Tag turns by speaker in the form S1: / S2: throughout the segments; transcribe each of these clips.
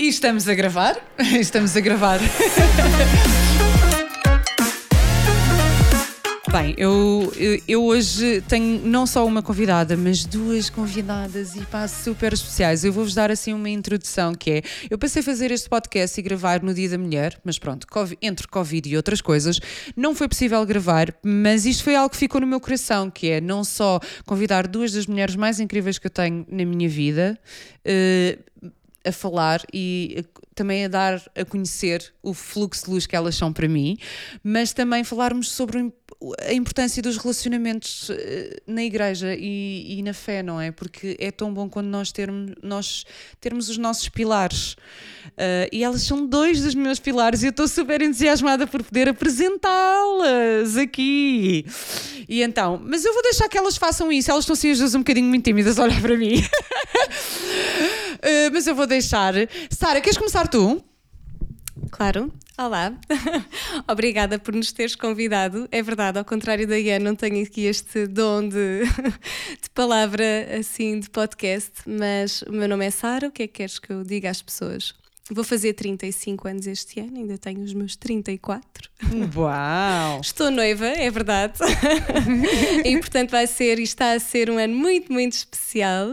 S1: E estamos a gravar? Estamos a gravar. Bem, eu, eu, hoje tenho não só uma convidada, mas duas convidadas e pá, super especiais. Eu vou-vos dar assim uma introdução que é, eu pensei fazer este podcast e gravar no Dia da Mulher, mas pronto, entre Covid e outras coisas, não foi possível gravar, mas isto foi algo que ficou no meu coração, que é não só convidar duas das mulheres mais incríveis que eu tenho na minha vida, uh, a falar e também a dar a conhecer o fluxo de luz que elas são para mim, mas também falarmos sobre a importância dos relacionamentos eh, na igreja e, e, na fé, não é? Porque é tão bom quando nós termos, nós termos os nossos pilares. Uh, e elas são dois dos meus pilares e eu estou super entusiasmada por poder apresentá-las aqui. E então, mas eu vou deixar que elas façam isso. Elas estão assim as duas um bocadinho muito tímidas a olhar para mim. uh, mas eu vou deixar. Sara, queres começar tu?
S2: Claro. Olá, obrigada por nos teres convidado. É verdade, ao contrário da Ian, não tenho aqui este dom de, de, palavra assim de podcast, mas o meu nome é Sara. O que é que queres que eu diga às pessoas? Vou fazer 35 anos este ano, ainda tenho os meus 34.
S1: Uau!
S2: Estou noiva, é verdade. e portanto vai ser e está a ser um ano muito, muito especial.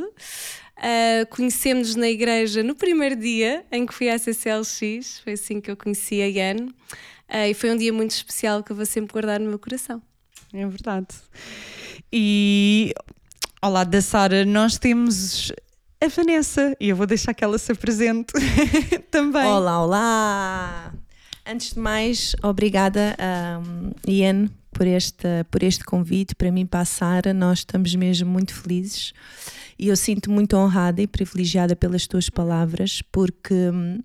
S2: Uh, Conhecemos-nos na igreja no primeiro dia em que fui à CCLX, foi assim que eu conheci a Ian, uh, e foi um dia muito especial que eu vou sempre guardar no meu coração.
S1: É verdade. E ao lado da Sara, nós temos a Vanessa, e eu vou deixar que ela se apresente também.
S3: Olá, olá! Antes de mais, obrigada, um, Ian, por este, por este convite. Para mim, para a Sara, nós estamos mesmo muito felizes e eu sinto muito honrada e privilegiada pelas tuas palavras, porque, hum,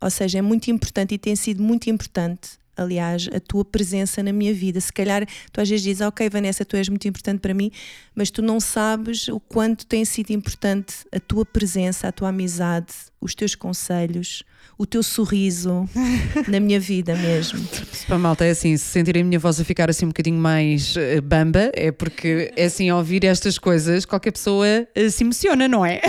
S3: ou seja, é muito importante e tem sido muito importante aliás, a tua presença na minha vida. Se calhar tu às vezes dizes, ok, Vanessa, tu és muito importante para mim, mas tu não sabes o quanto tem sido importante a tua presença, a tua amizade, os teus conselhos, o teu sorriso na minha vida mesmo.
S1: Para malta é assim, se sentirem a minha voz a ficar assim um bocadinho mais uh, bamba, é porque é assim, ao ouvir estas coisas, qualquer pessoa uh, se emociona, não é?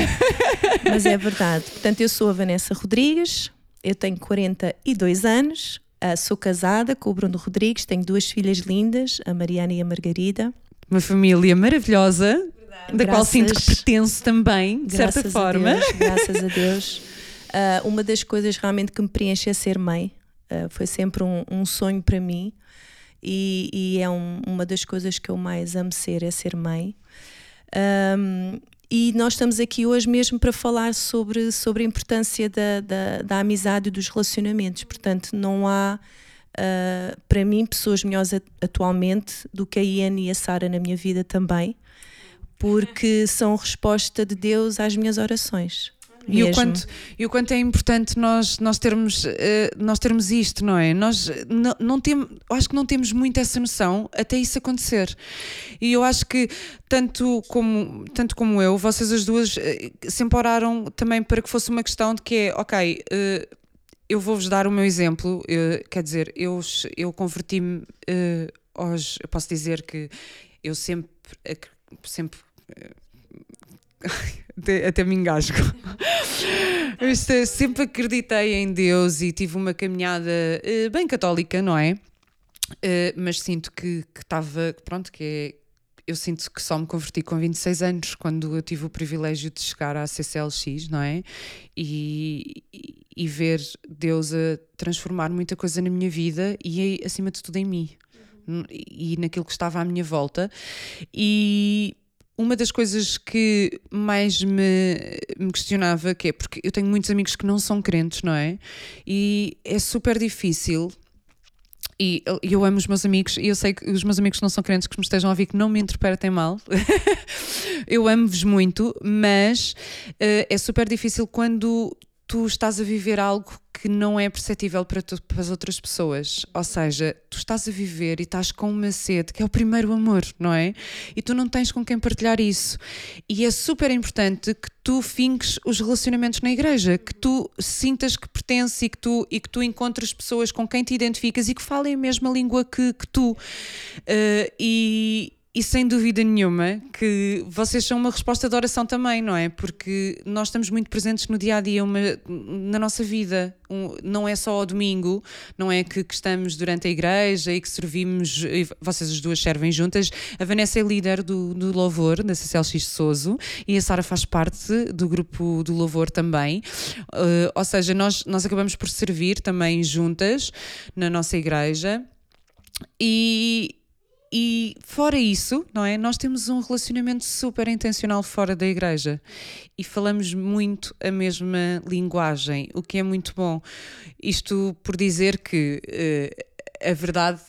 S3: Mas é verdade. Portanto, eu sou a Vanessa Rodrigues, eu tenho 42 anos, uh, sou casada com o Bruno Rodrigues, tenho duas filhas lindas, a Mariana e a Margarida.
S1: Uma família maravilhosa, Verdade. da graças, qual sinto que pertenço também, de certa forma.
S3: Deus, graças a Deus. Uh, uma das coisas realmente que me preenche é ser mãe. Uh, foi sempre um, um, sonho para mim e, e é um, uma das coisas que eu mais amo ser, é ser mãe. Um, e nós estamos aqui hoje mesmo para falar sobre, sobre a importância da, da, da amizade e dos relacionamentos. Portanto, não há, uh, para mim, pessoas melhores atualmente do que a Ian e a Sara na minha vida também, porque são resposta de Deus às minhas orações.
S1: E o, quanto, e o quanto é importante nós, nós, termos, uh, nós termos isto, não é? Nós não, não temos, acho que não temos muito essa noção até isso acontecer. E eu acho que tanto como, tanto como eu, vocês as duas uh, sempre oraram também para que fosse uma questão de que é, ok, uh, eu vou-vos dar o meu exemplo, quer dizer, eu, eu converti-me aos, eu posso dizer que eu sempre, sempre até, até me engasgo. É, sempre acreditei em Deus e tive uma caminhada uh, bem católica, não é? Uh, mas sinto que estava, pronto, que é, eu sinto que só me converti com 26 anos, quando eu tive o privilégio de chegar à CCLX, não é? E, e, e ver Deus a transformar muita coisa na minha vida e, acima de tudo, em mim. E naquilo que estava à minha volta. E uma das coisas que mais me, me, questionava, que é porque eu tenho muitos amigos que não são crentes, não é? E é super difícil. E eu amo os meus amigos, e eu sei que os meus amigos não são crentes que me estejam a ouvir que não me interpretem mal. eu amo-vos muito, mas uh, é super difícil quando tu estás a viver algo que não é perceptível para, tu, para, as outras pessoas. Ou seja, tu estás a viver e estás com uma sede, que é o primeiro amor, não é? E tu não tens com quem partilhar isso. E é super importante que tu finques os relacionamentos na igreja, que tu sintas que pertences e que tu, e que tu encontres pessoas com quem te identificas e que falem a mesma língua que, que tu. Uh, e e sem dúvida nenhuma que vocês são uma resposta de oração também, não é? Porque nós estamos muito presentes no dia a dia, uma, na nossa vida. Um, não é só ao domingo, não é que, que, estamos durante a igreja e que servimos, e vocês as duas servem juntas. A Vanessa é líder do, do Louvor, da CCLX Souzo, e a Sara faz parte do grupo do Louvor também. Uh, ou seja, nós, nós acabamos por servir também juntas na nossa igreja. E, e fora isso, não é? Nós temos um relacionamento super intencional fora da igreja e falamos muito a mesma linguagem, o que é muito bom. Isto por dizer que uh, a verdade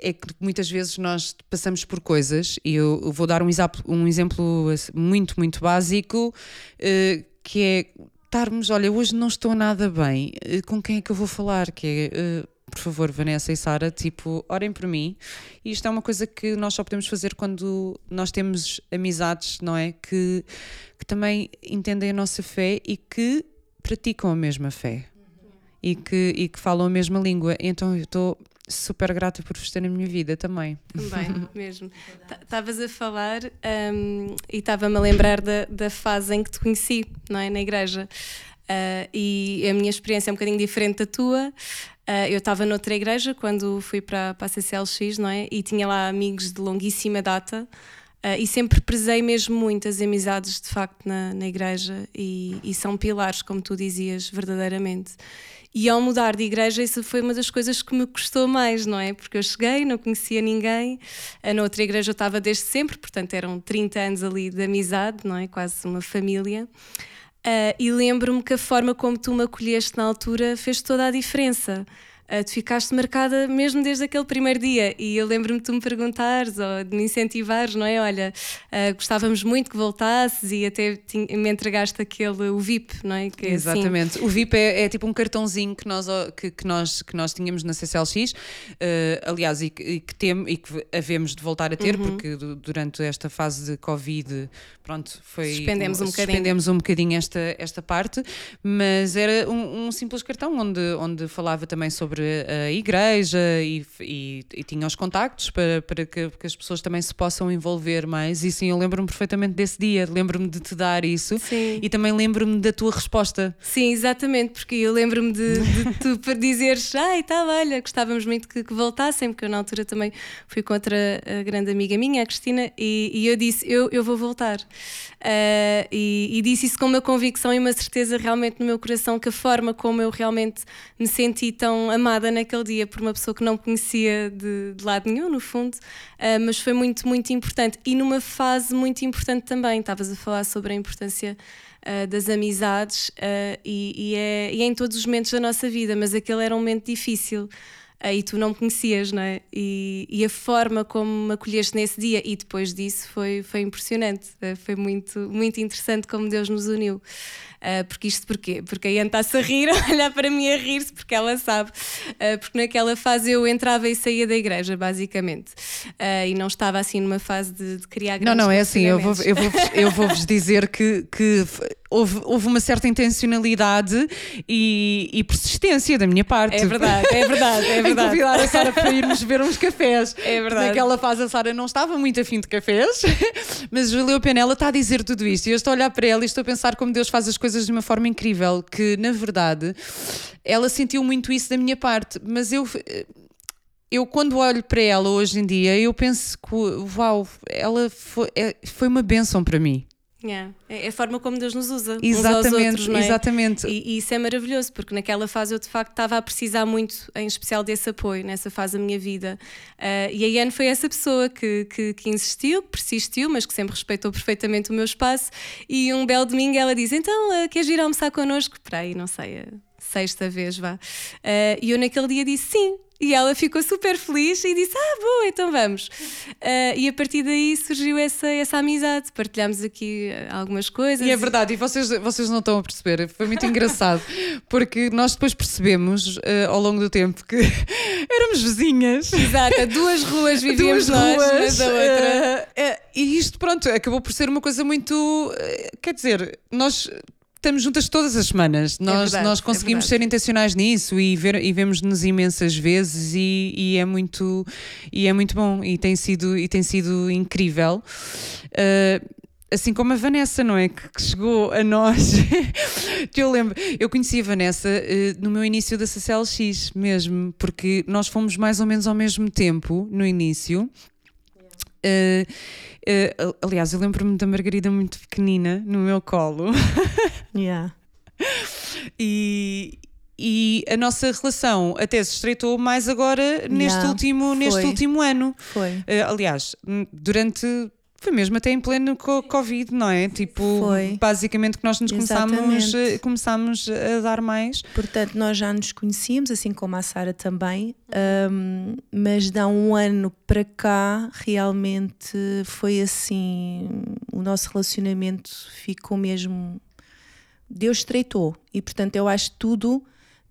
S1: é que muitas vezes nós passamos por coisas, e eu vou dar um, um exemplo muito, muito básico, uh, que é estarmos, olha, hoje não estou nada bem, uh, com quem é que eu vou falar? Que é por favor, Vanessa e Sara, tipo, orem por mim. E isto é uma coisa que nós só podemos fazer quando nós temos amizades, não é? Que, que também entendem a nossa fé e que praticam a mesma fé. E que, e que falam a mesma língua. Então eu estou super grata por vos ter na minha vida também.
S2: Também, mesmo. Estavas a falar um, e estava-me a lembrar da, da fase em que te conheci, não é? Na igreja. Uh, e a minha experiência é um bocadinho diferente da tua. Uh, eu estava noutra igreja quando fui para, para a CCLX, não é? E tinha lá amigos de longuíssima data. Uh, e sempre prezei mesmo muito as amizades de facto na, na igreja e, e, são pilares, como tu dizias, verdadeiramente. E ao mudar de igreja, isso foi uma das coisas que me custou mais, não é? Porque eu cheguei, não conhecia ninguém, na outra igreja eu estava desde sempre, portanto eram 30 anos ali de amizade, não é? Quase uma família. Uh, e lembro-me que a forma como tu me acolheste na altura fez toda a diferença. Uh, tu ficaste marcada mesmo desde aquele primeiro dia e eu lembro-me de tu me perguntares ou de me incentivares, não é? Olha, uh, gostávamos muito que voltasses e até me entregaste aquele, o VIP, não é?
S1: Que, é assim. Exatamente. Assim... O VIP é, é, tipo um cartãozinho que nós, que, que, nós, que nós tínhamos na CCLX, uh, aliás, e, e que temos e que havemos de voltar a ter, uhum. porque durante esta fase de Covid, pronto, foi.
S2: Suspendemos um, um bocadinho.
S1: Suspendemos um bocadinho esta, esta parte, mas era um, um simples cartão onde, onde falava também sobre sobre a igreja e, e, e tinha os contactos para, para que, que, as pessoas também se possam envolver mais. E sim, eu lembro-me perfeitamente desse dia, lembro-me de te dar isso sim. e também lembro-me da tua resposta.
S2: Sim, exatamente, porque eu lembro-me de, de tu para dizeres, ai, tá, olha, gostávamos muito que, que, voltassem, porque eu na altura também fui contra a grande amiga minha, a Cristina, e, e eu disse, eu, eu vou voltar. Uh, e, e disse isso com uma convicção e uma certeza realmente no meu coração que a forma como eu realmente me senti tão amada amada naquele dia por uma pessoa que não conhecia de, de lado nenhum, no fundo, uh, mas foi muito, muito importante. E numa fase muito importante também, estavas a falar sobre a importância uh, das amizades uh, e, e, é, e é em todos os momentos da nossa vida, mas aquele era um momento difícil e tu não me conhecias, não é? E, e, a forma como me acolheste nesse dia e depois disso foi, foi impressionante, foi muito, muito interessante como Deus nos uniu. Uh, porque isto porquê? Porque a Ian está-se a rir, a olhar para mim a rir-se, porque ela sabe. Porque naquela fase eu entrava e saía da igreja, basicamente. E não estava assim numa fase de, de criar
S1: grandes Não, não, é assim, eu vou-vos eu vou, eu vou dizer que, que houve, houve uma certa intencionalidade e, e, persistência da minha parte.
S2: É verdade, é verdade, é verdade.
S1: em convidar a Sara para irmos ver uns cafés.
S2: É verdade.
S1: Naquela fase a Sara não estava muito afim de cafés, mas Julia Penela está a dizer tudo isto e eu estou a olhar para ela e estou a pensar como Deus faz as coisas de uma forma incrível, que na verdade ela sentiu muito isso da minha parte, mas eu eu quando olho para ela hoje em dia, eu penso que uau, ela foi, é, foi uma benção para mim.
S2: Yeah. É a forma como Deus nos usa.
S1: Exatamente,
S2: outros, é?
S1: exatamente.
S2: E, e, isso é maravilhoso, porque naquela fase eu de facto estava a precisar muito, em especial desse apoio, nessa fase da minha vida. Uh, e a Iane foi essa pessoa que, que, que, insistiu, que persistiu, mas que sempre respeitou perfeitamente o meu espaço. E um belo domingo ela diz: Então, uh, queres ir almoçar connosco? Para aí, não sei, a sexta vez vá. Uh, e eu naquele dia disse sim. E ela ficou super feliz e disse: Ah, boa, então vamos. Uh, e a partir daí surgiu essa, essa amizade. Partilhámos aqui ah, algumas coisas.
S1: E é verdade, e vocês, vocês não estão a perceber. Foi muito engraçado, porque nós depois percebemos uh, ao longo do tempo que éramos vizinhas.
S2: Exato, duas ruas vivíamos duas nós, ruas, da outra.
S1: Uh, e isto, pronto, acabou por ser uma coisa muito. quer dizer, nós estamos juntas todas as semanas. Nós,
S2: verdade,
S1: nós
S2: é
S1: conseguimos
S2: verdade.
S1: ser intencionais nisso e, ver, e vemos-nos imensas vezes e, e é muito e é muito bom e tem sido, e tem sido incrível. Uh, assim como a Vanessa, não é? Que, que chegou a nós. eu lembro, eu conheci a Vanessa uh, no meu início da CCLX mesmo, porque nós fomos mais ou menos ao mesmo tempo no início. Uh, uh, aliás, eu lembro-me da Margarida muito pequenina no meu colo.
S3: Yeah.
S1: E, e a nossa relação até se estreitou mais agora neste,
S3: Yeah,
S1: último, neste último ano.
S3: Foi.
S1: Eh, aliás, durante. Foi mesmo até em pleno co- Covid, não é? Tipo,
S3: Foi.
S1: basicamente que nós nos começámos, eh, começámos a dar mais.
S3: Portanto, nós já nos conhecíamos, assim como a Sara também, um, mas de há um ano para cá, realmente foi assim: o nosso relacionamento ficou mesmo. Deus estreitou, e portanto, eu acho que tudo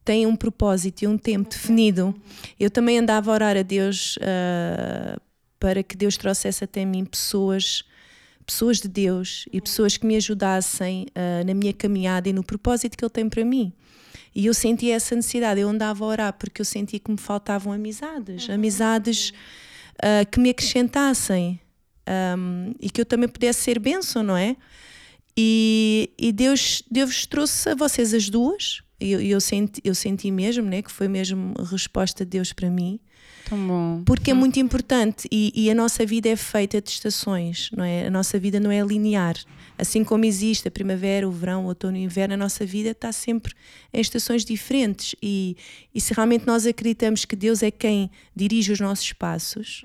S3: tem um propósito e um tempo definido. Eu também andava a orar a Deus ah, para que Deus trouxesse até mim pessoas pessoas de Deus e pessoas que me ajudassem ah, na minha caminhada e no propósito que Ele tem para mim. E eu senti essa necessidade, eu andava a orar porque eu sentia que me faltavam amizades, amizades ah, que me acrescentassem ahm, e que eu também pudesse ser bênção, não é? E, e Deus, Deus trouxe a vocês as duas, e eu, eu, senti, eu senti mesmo né, que foi mesmo a resposta de Deus para mim. Porque é muito importante e, e a nossa vida é feita de estações, não é? A nossa vida não é linear. Assim como existe a primavera, o verão, o outono e o inverno, a nossa vida está sempre em estações diferentes. E, e se realmente nós acreditamos que Deus é quem dirige os nossos passos,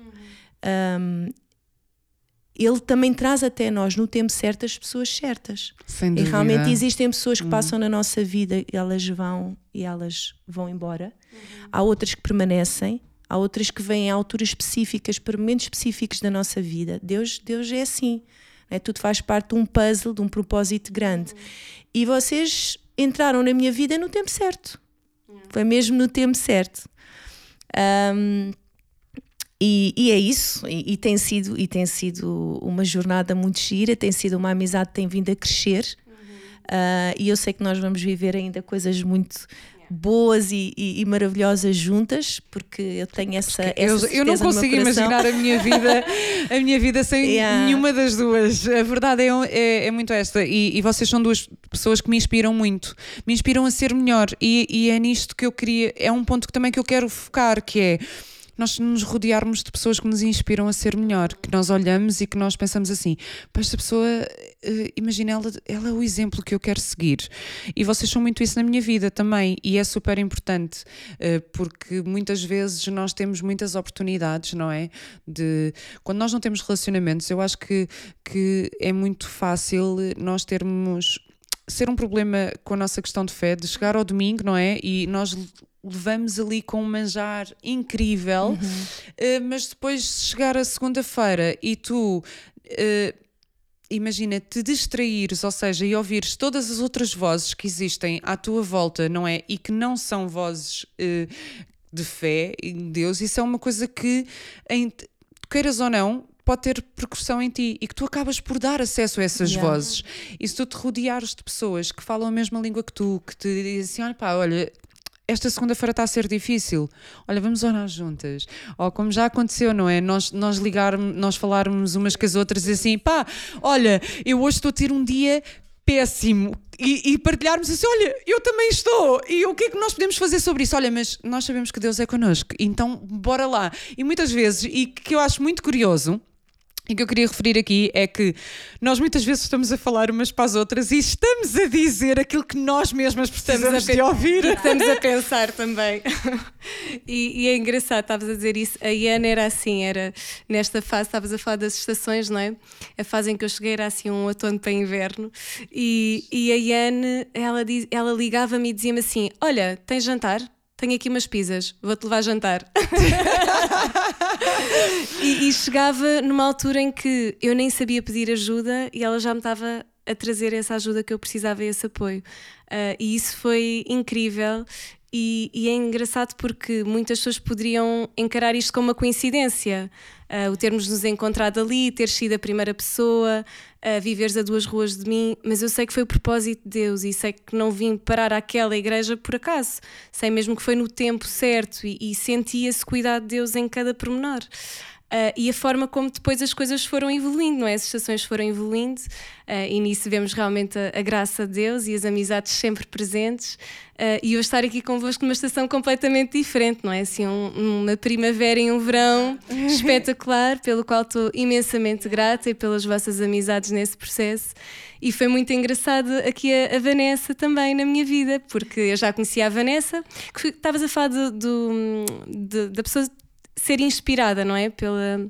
S3: hum, Ele também traz até nós, no tempo certo, as pessoas certas.
S1: Sem
S3: E realmente existem pessoas que passam na nossa vida elas vão e elas vão embora. Há outras que permanecem, há outras que vêm a alturas específicas, para momentos específicos da nossa vida. Deus, Deus é assim. não É? Tudo faz parte de um puzzle, de um propósito grande. E vocês entraram na minha vida no tempo certo. Foi mesmo no tempo certo. Ahm, e, e é isso, e, e tem sido, e tem sido uma jornada muito gira, tem sido uma amizade que tem vindo a crescer. Ah, e eu sei que nós vamos viver ainda coisas muito boas e, e- e maravilhosas juntas, porque eu tenho essa, essa
S1: Eu, eu não consigo imaginar a minha vida, a minha vida sem
S3: Yeah.
S1: nenhuma das duas. A verdade é, é, é muito esta. E, e vocês são duas pessoas que me inspiram muito, me inspiram a ser melhor. E, e é nisto que eu queria. É um ponto que também que eu quero focar, que é nós nos rodearmos de pessoas que nos inspiram a ser melhor, que nós olhamos e que nós pensamos assim, para esta pessoa, eh, imagina, ela, ela é o exemplo que eu quero seguir. E vocês são muito isso na minha vida também, e é super importante, eh, porque muitas vezes nós temos muitas oportunidades, não é? De, quando nós não temos relacionamentos, eu acho que, que é muito fácil nós termos ser um problema com a nossa questão de fé, de chegar ao domingo, não é? E nós levamos ali com um manjar incrível, eh, mas depois chegar a segunda-feira e tu. eh, Imagina, te distraíres, ou seja, e ouvires todas as outras vozes que existem à tua volta, não é? E que não são vozes eh, de fé em Deus, isso é uma coisa que, em, queiras ou não, pode ter percussão em ti e que tu acabas por dar acesso a essas
S3: Yeah.
S1: vozes. E se tu te rodeares de pessoas que falam a mesma língua que tu, que te dizem assim: olha, pá, olha. Esta segunda-feira está a ser difícil. Olha, vamos orar juntas. Ou como já aconteceu, não é? Nós, nós ligarmos, nós falarmos umas com as outras e assim, pá, olha, eu hoje estou a ter um dia péssimo. E, e partilharmos assim, olha, eu também estou. E o que é que nós podemos fazer sobre isso? Olha, mas nós sabemos que Deus é connosco, então bora lá. E muitas vezes, e que eu acho muito curioso, e que eu queria referir aqui é que nós muitas vezes estamos a falar umas para as outras e estamos a dizer aquilo que nós mesmas precisamos de ouvir.
S2: Estamos a pensar também. E, e é engraçado, estavas a dizer isso. A Iana era assim, era nesta fase, estavas a falar das estações, não é? A fase em que eu cheguei era assim um outono para inverno. E, e a Iane, ela, diz- ela ligava-me e dizia-me assim: Olha, tens jantar? Tenho aqui umas pizzas, vou-te levar a jantar. e, e chegava numa altura em que eu nem sabia pedir ajuda e ela já me estava a trazer essa ajuda que eu precisava e esse apoio. Ah, e isso foi incrível e, e, é engraçado porque muitas pessoas poderiam encarar isto como uma coincidência. Uh, o termos nos encontrado ali, ter sido a primeira pessoa, uh, viveres a duas ruas de mim, mas eu sei que foi o propósito de Deus e sei que não vim parar àquela igreja por acaso. Sei mesmo que foi no tempo certo e, e senti esse cuidado de Deus em cada pormenor. Uh, e a forma como depois as coisas foram evoluindo, não é? As estações foram evoluindo uh, e nisso vemos realmente a, a, graça de Deus e as amizades sempre presentes. Uh, e eu estar aqui convosco numa estação completamente diferente, não é? Assim, um, uma primavera e um verão espetacular, pelo qual estou imensamente grata e pelas vossas amizades nesse processo. E foi muito engraçado aqui a, a, Vanessa também na minha vida, porque eu já conhecia a Vanessa, que estavas a falar do, do, de, da pessoa ser inspirada, não é? Pela,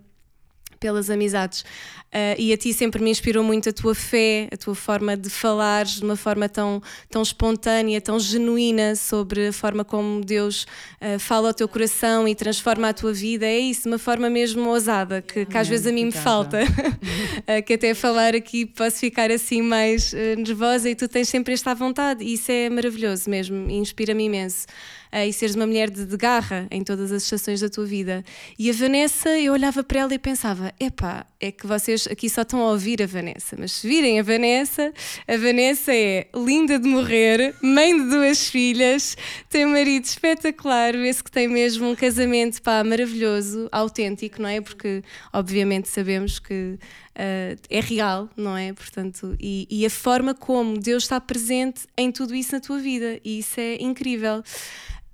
S2: pelas amizades. Uh, e a ti sempre me inspirou muito a tua fé, a tua forma de falar de uma forma tão, tão espontânea, tão genuína sobre a forma como Deus uh, fala ao teu coração e transforma a tua vida. É isso, uma forma mesmo ousada, que, que às vezes a mim me falta. uh, que até falar aqui posso ficar assim mais nervosa e tu tens sempre esta vontade. E isso é maravilhoso mesmo, inspira-me imenso uh, e seres uma mulher de, de, garra em todas as estações da tua vida. E a Vanessa, eu olhava para ela e pensava: epá, é que vocês aqui só estão a ouvir a Vanessa, mas se virem a Vanessa, a Vanessa é linda de morrer, mãe de duas filhas, tem um marido espetacular, vê-se que tem mesmo um casamento pá, maravilhoso, autêntico, não é? Porque obviamente sabemos que uh, é real, não é? Portanto, e, e, a forma como Deus está presente em tudo isso na tua vida, e isso é incrível.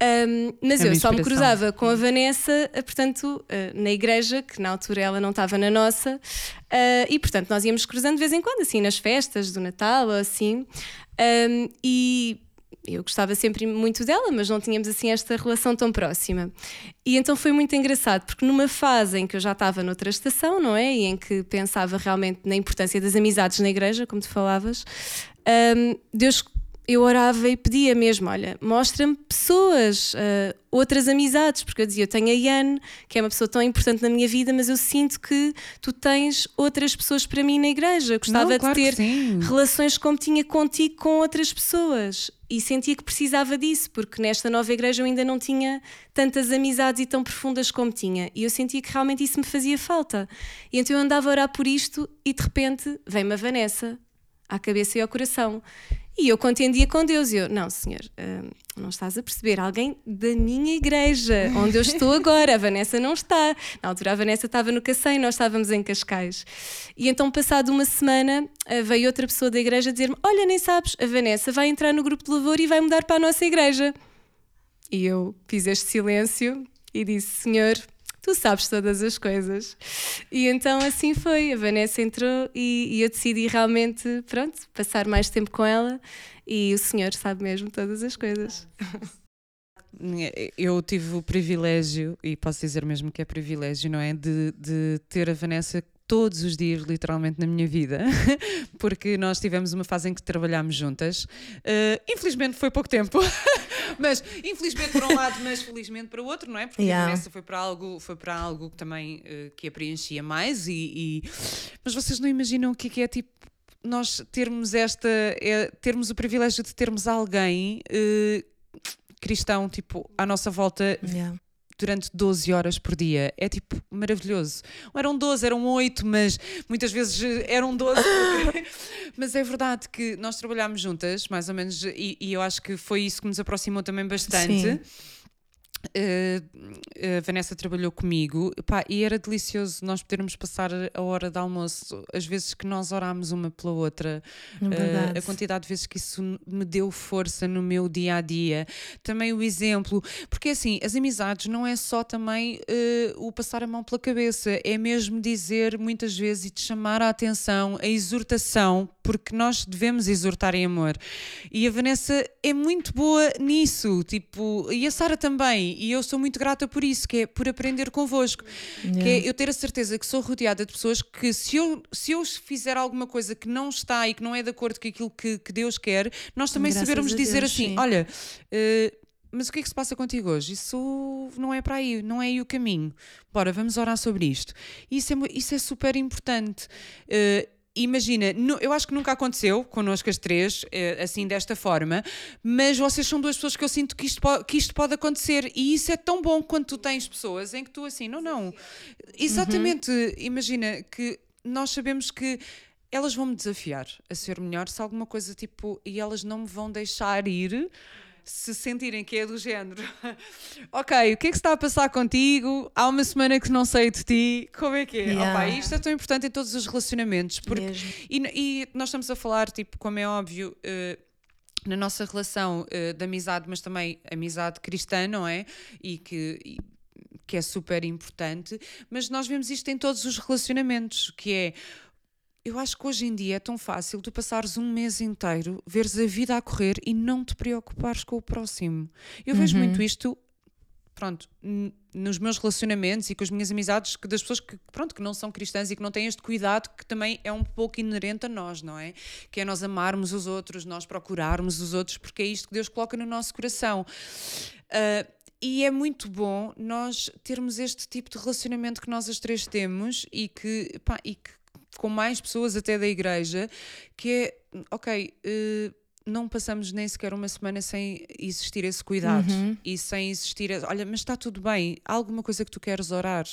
S2: Um, mas é eu só me cruzava com a Vanessa, eh, portanto, uh, na igreja, que na altura ela não estava na nossa, uh, e portanto nós íamos cruzando de vez em quando, assim, nas festas do Natal ou assim. Um, e eu gostava sempre muito dela, mas não tínhamos assim esta relação tão próxima. E então foi muito engraçado, porque numa fase em que eu já estava noutra estação, não é? E em que pensava realmente na importância das amizades na igreja, como tu falavas, um, Deus eu orava e pedia mesmo: olha, mostra-me pessoas, uh, outras amizades, porque eu dizia: eu tenho a Iane, que é uma pessoa tão importante na minha vida, mas eu sinto que tu tens outras pessoas para mim na igreja. Gostava Não, claro de ter relações como tinha contigo com outras pessoas. E sentia que precisava disso, porque nesta nova igreja eu ainda não tinha tantas amizades e tão profundas como tinha. E eu sentia que realmente isso me fazia falta. E então eu andava a orar por isto e de repente vem-me a Vanessa à cabeça e ao coração. E eu contendia com Deus. E eu, não, senhor, uh, não estás a perceber. Alguém da minha igreja, onde eu estou agora, a Vanessa não está. Na altura a Vanessa estava no Cacém, nós estávamos em Cascais. E então, passado uma semana, uh, veio outra pessoa da igreja dizer-me: Olha, nem sabes, a Vanessa vai entrar no grupo de louvor e vai mudar para a nossa igreja. E eu fiz este silêncio e disse: Senhor, tu sabes todas as coisas. E então assim foi. A Vanessa entrou e, e, eu decidi realmente, pronto, passar mais tempo com ela e o senhor sabe mesmo todas as coisas.
S1: Eu tive o privilégio, e posso dizer mesmo que é privilégio, não é? De, de ter a Vanessa todos os dias, literalmente, na minha vida, porque nós tivemos uma fase em que trabalhámos juntas. Uh, infelizmente foi pouco tempo, mas infelizmente por um lado, mas felizmente para o outro, não é? Porque yeah. a Vanessa foi para algo, foi para algo que também uh, que a preenchia mais, e, e, mas vocês não imaginam o que é, que é tipo nós termos esta, é, termos o privilégio de termos alguém uh, cristão tipo à nossa volta yeah durante 12 horas por dia. É tipo maravilhoso. Eram 12, eram 8, mas muitas vezes eh, eram 12. mas é verdade que nós trabalhámos juntas, mais ou menos, e, e, eu acho que foi isso que nos aproximou também bastante. Sim. Uh, a Vanessa trabalhou comigo. Pá, e era delicioso nós podermos passar a hora de almoço, as vezes que nós orámos uma pela outra, uh, a quantidade de vezes que isso me deu força no meu dia a dia. Também o exemplo, porque assim, as amizades não é só também uh, o passar a mão pela cabeça, é mesmo dizer muitas vezes e te chamar a atenção, a exortação, porque nós devemos exortar em amor. E a Vanessa é muito boa nisso, tipo, e a Sara também e eu sou muito grata por isso, que é por aprender convosco, yeah. que é eu ter a certeza que sou rodeada de pessoas que se eu, se eu fizer alguma coisa que não está e que não é de acordo com aquilo que, que Deus quer, nós também Graças sabermos dizer Deus, assim, sim. olha, uh, mas o que é que se passa contigo hoje? Isso não é para aí, não é aí o caminho. Bora, vamos orar sobre isto. Isso é, isso é super importante. Uh, imagina, eu acho que nunca aconteceu connosco as três, eh, assim desta forma, mas vocês são duas pessoas que eu sinto que isto, po- que isto pode acontecer e isso é tão bom quando tu tens pessoas em que tu assim, não, não. Exatamente, imagina que nós sabemos que elas vão me desafiar a ser melhor se alguma coisa tipo, e elas não me vão deixar ir se sentirem que é do género. ok, o que é que se está a passar contigo? Há uma semana que não sei de ti, como é que é?
S3: Yeah.
S1: Opa, isto é tão importante em todos os relacionamentos, porque e, e nós estamos a falar, tipo, como é óbvio, eh, na nossa relação eh, de amizade, mas também amizade cristã, não é? E que. e- que é super importante, mas nós vemos isto em todos os relacionamentos, que é eu acho que hoje em dia é tão fácil tu passares um mês inteiro, veres a vida a correr e não te preocupares com o próximo. Eu vejo muito isto, pronto, nos meus relacionamentos e com as minhas amizades, que das pessoas que, pronto, que não são cristãs e que não têm este cuidado que também é um pouco inerente a nós, não é? Que é nós amarmos os outros, nós procurarmos os outros, porque é isto que Deus coloca no nosso coração. Ah, e é muito bom nós termos este tipo de relacionamento que nós as três temos e que, pá, e que com mais pessoas até da igreja, que é, ok, eh, não passamos nem sequer uma semana sem existir esse cuidado e sem existir, olha, mas está tudo bem, há alguma coisa que tu queres orar?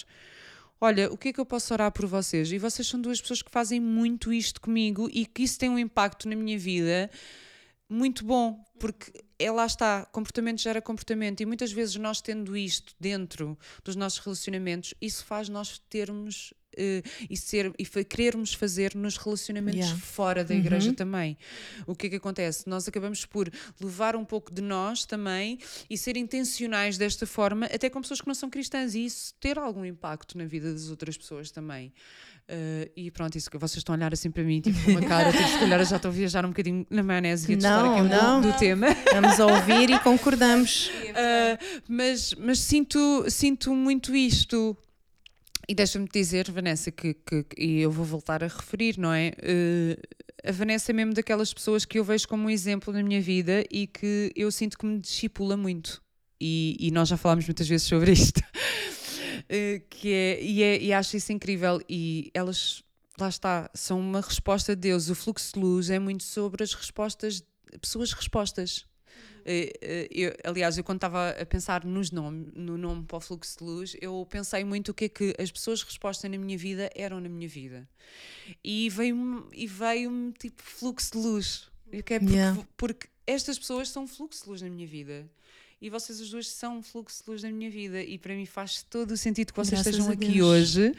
S1: Olha, o que é que eu posso orar por vocês? E vocês são duas pessoas que fazem muito isto comigo e que isso tem um impacto na minha vida muito bom, porque é lá está, comportamento gera comportamento e muitas vezes nós tendo isto dentro dos nossos relacionamentos, isso faz nós termos e, ser, e querermos fazer nos relacionamentos
S3: Yeah.
S1: fora da igreja também. O que é que acontece? Nós acabamos por levar um pouco de nós também e ser intencionais desta forma, até com pessoas que não são cristãs, e isso ter algum impacto na vida das outras pessoas também. Eh, e pronto, isso que vocês estão a olhar assim para mim, tipo, com uma cara, tipo, se calhar já estou a viajar um bocadinho na maionese e a
S3: Não,
S1: aqui um
S3: não.
S1: do tema.
S3: Estamos a ouvir e concordamos.
S1: Uh, mas mas sinto, sinto muito isto. E deixa-me dizer, Vanessa, que, que- e eu vou voltar a referir, não é? Uh, a Vanessa é mesmo daquelas pessoas que eu vejo como um exemplo na minha vida e que eu sinto que me discipula muito. E, e nós já falámos muitas vezes sobre isto. Uh, que é, e, é, e acho isso incrível. E elas, lá está, são uma resposta de Deus. O fluxo de luz é muito sobre as respostas, pessoas respostas. Eh, eu- aliás, eu quando estava a pensar nos nome, no nome para o fluxo de luz, eu pensei muito o que é que as pessoas respostas na minha vida eram na minha vida. E veio-me veio tipo fluxo de luz. Quero porque,
S3: Yeah.
S1: porque estas pessoas são fluxo de luz na minha vida. E vocês as duas são um fluxo de luz na minha vida. E para mim faz todo o sentido que vocês
S3: Graças
S1: estejam aqui hoje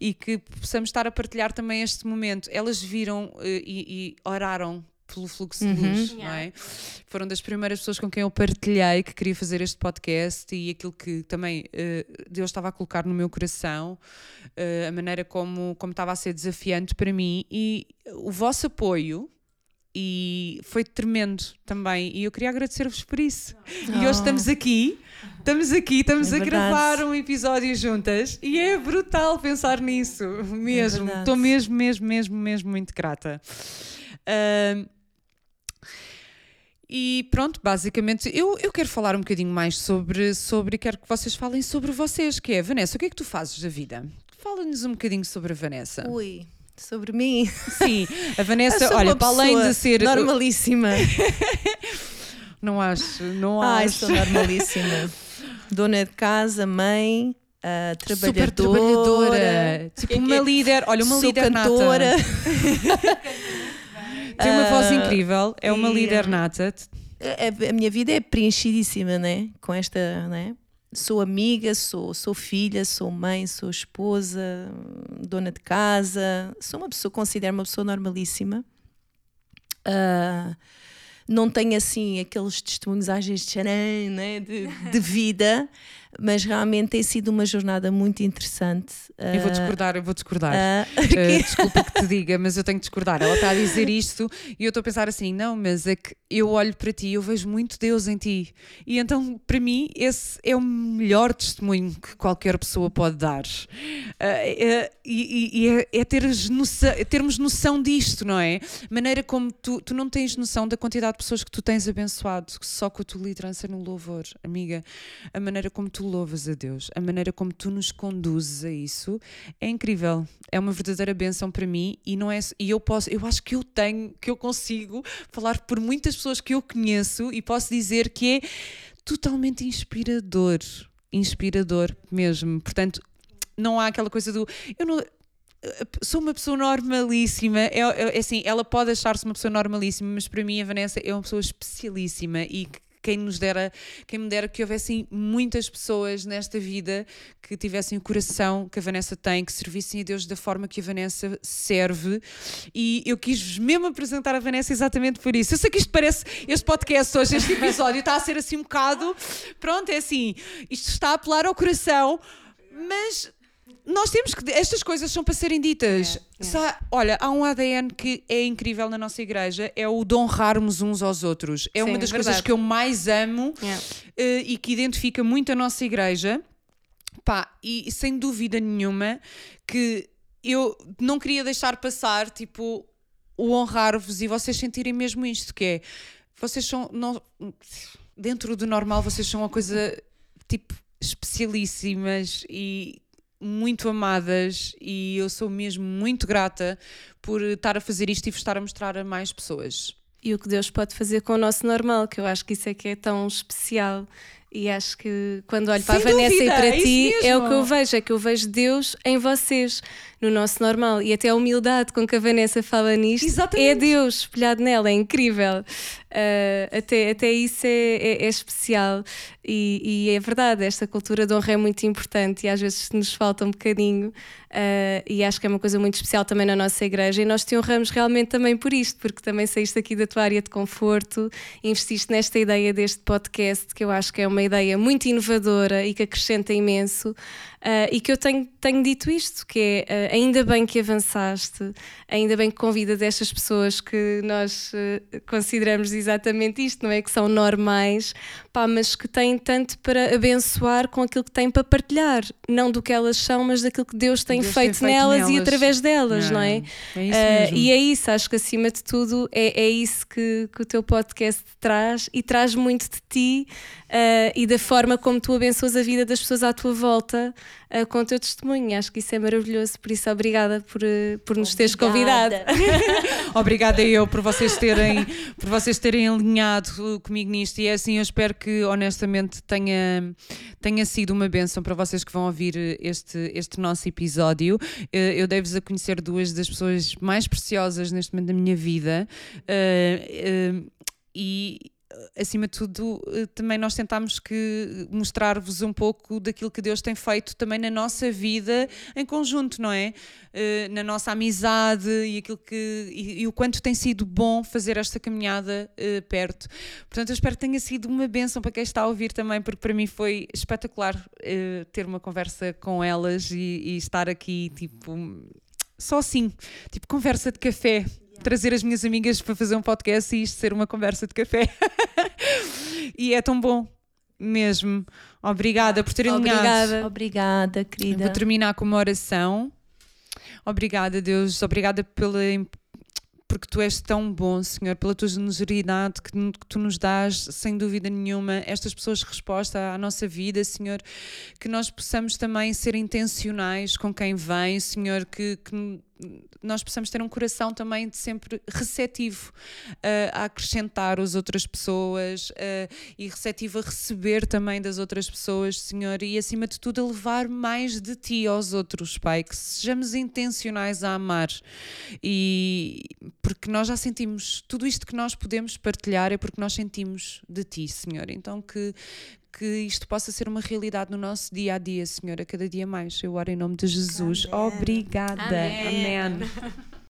S1: e que possamos estar a partilhar também este momento. Elas viram eh, e, e oraram pelo fluxo de luz, não é? Foram das primeiras pessoas com quem eu partilhei que queria fazer este podcast e aquilo que também eh, Deus estava a colocar no meu coração, eh, a maneira como, como estava a ser desafiante para mim e o vosso apoio. E foi tremendo também, e eu queria agradecer-vos por isso. E hoje
S3: Oh.
S1: estamos aqui, estamos aqui, estamos
S3: É
S1: a
S3: verdade.
S1: gravar um episódio juntas e é brutal pensar nisso, mesmo.
S3: verdade.
S1: Estou mesmo, mesmo, mesmo, mesmo muito grata. Ahm, e pronto, basicamente, eu, eu quero falar um bocadinho mais sobre, sobre, quero que vocês falem sobre vocês, que é, Vanessa, o que é que tu fazes da vida? Fala-nos um bocadinho sobre a Vanessa.
S3: Ui, sobre mim.
S1: Sim, a Vanessa, olha, para além de ser...
S3: Normalíssima.
S1: Não acho, não
S3: Ai,
S1: acho.
S3: sou normalíssima. Dona de casa, mãe, ah, trabalhadora.
S1: Super trabalhadora. Tipo, uma
S3: que-
S1: líder, olha, uma
S3: sou
S1: líder
S3: cantora.
S1: Tem uma voz
S3: Ah,
S1: incrível, é uma líder nata.
S3: A, a minha vida é preenchidíssima, né? Com esta, né? Sou amiga, sou, sou filha, sou mãe, sou esposa, dona de casa. Sou uma pessoa, considero uma pessoa normalíssima. Ah, não tenho assim aqueles testemunhos às vezes de né? de, de vida, mas realmente tem sido uma jornada muito interessante.
S1: Eu vou
S3: Ah,
S1: discordar, eu vou discordar.
S3: ah,
S1: Uh, desculpa que te diga, mas eu tenho que discordar. Ela está a dizer isto e eu estou a pensar assim: não, mas é que eu olho para ti eu vejo muito Deus em ti. E então, para mim, esse é o melhor testemunho que qualquer pessoa pode dar. Uh, e e é, é teres noção- é termos noção disto, não é? Maneira como tu, tu não tens noção da quantidade de pessoas que tu tens abençoado só com a tua liderança no louvor, amiga. A maneira como tu louvas a Deus, a maneira como tu nos conduzes a isso é incrível. É uma verdadeira benção para mim e não é e eu posso, eu acho que eu tenho, que eu consigo falar por muitas pessoas que eu conheço e posso dizer que é totalmente inspirador, inspirador mesmo. Portanto, não há aquela coisa do eu não sou uma pessoa normalíssima. É, é, é assim, ela pode achar-se uma pessoa normalíssima, mas para mim a Vanessa é uma pessoa especialíssima e quem nos dera, quem me dera que houvessem muitas pessoas nesta vida que tivessem o coração que a Vanessa tem, que servissem a Deus da forma que a Vanessa serve. E eu quis mesmo apresentar a Vanessa exatamente por isso. Eu sei que isto parece, este podcast hoje, este episódio está a ser assim um bocado. Pronto, é assim, isto está a apelar ao coração, mas nós temos que. Estas coisas são para serem ditas. É, é. olha, há um ADN que é incrível na nossa igreja, é o de honrarmos uns aos outros. É Sim, uma das verdade. coisas que eu mais amo uh, e que identifica muito a nossa igreja. Pá, e sem dúvida nenhuma que eu não queria deixar passar, tipo, o honrar-vos e vocês sentirem mesmo isto, que é. Vocês são. Não, dentro do normal, vocês são uma coisa, tipo, especialíssimas e muito amadas e eu sou mesmo muito grata por estar a fazer isto e vos estar a mostrar a mais pessoas.
S2: E o que Deus pode fazer com o nosso normal, que eu acho que isso é que é tão especial. E acho que quando olho para Sem a Vanessa dúvida, e para é ti, é o que eu vejo, é que eu vejo Deus em vocês, no nosso normal. E até a humildade com que a Vanessa fala nisto Exatamente. é Deus espelhado nela, é incrível. Uh, até, até isso é, é, é especial. E, e, é verdade, esta cultura de honra é muito importante e às vezes nos falta um bocadinho. Uh, e acho que é uma coisa muito especial também na nossa igreja. E nós te honramos realmente também por isto, porque também saíste aqui da tua área de conforto, investiste nesta ideia deste podcast, que eu acho que é uma ideia muito inovadora e que acrescenta imenso. Uh, e que eu tenho, tenho dito isto, que é uh, ainda bem que avançaste, ainda bem que convidas estas pessoas que nós uh, consideramos exatamente isto, não é? Que são normais, pá, mas que têm tanto para abençoar com aquilo que têm para partilhar, não do que elas são, mas daquilo que Deus tem, Deus feito, tem feito nelas, nelas, e através delas, não, não é? é e é isso, acho que acima de tudo é, é isso que, que o teu podcast traz e traz muito de ti e da forma como tu abençoas a vida das pessoas à tua volta uh, com o teu testemunho. Acho que isso é maravilhoso, por isso obrigada por, uh, por nos teres convidado.
S1: obrigada eu por vocês terem por vocês terem alinhado comigo nisto e é assim eu espero que honestamente tenha tenha sido uma benção para vocês que vão ouvir este este nosso episódio. Uh, eu devo-vos a conhecer duas das pessoas mais preciosas neste momento da minha vida. e acima de tudo, eh, também nós tentámos que mostrar-vos um pouco daquilo que Deus tem feito também na nossa vida em conjunto, não é? Uh, na nossa amizade e aquilo que e, e, o quanto tem sido bom fazer esta caminhada perto. Portanto, eu espero que tenha sido uma benção para quem está a ouvir também, porque para mim foi espetacular ter uma conversa com elas e, e estar aqui, tipo, só assim, tipo conversa de café trazer as minhas amigas para fazer um podcast e isto ser uma conversa de café. e é tão bom. Mesmo. Obrigada por terem
S3: Obrigada. Obrigada, querida.
S1: Vou terminar com uma oração. Obrigada, Deus. Obrigada pela porque tu és tão bom, Senhor, pela tua generosidade que, que, tu nos dás, sem dúvida nenhuma, estas pessoas resposta à nossa vida, Senhor, que nós possamos também ser intencionais com quem vem, Senhor, que, que nós possamos ter um coração também de sempre receptivo uh, a acrescentar as outras pessoas uh, e receptivo a receber também das outras pessoas, Senhor, e acima de tudo a levar mais de Ti aos outros, Pai, que sejamos intencionais a amar. E porque nós já sentimos tudo isto que nós podemos partilhar é porque nós sentimos de Ti, Senhor, então que que isto possa ser uma realidade no nosso dia a dia, Senhor, a cada dia mais. Eu oro em nome de Jesus. Amém. Obrigada. Amém. Amém.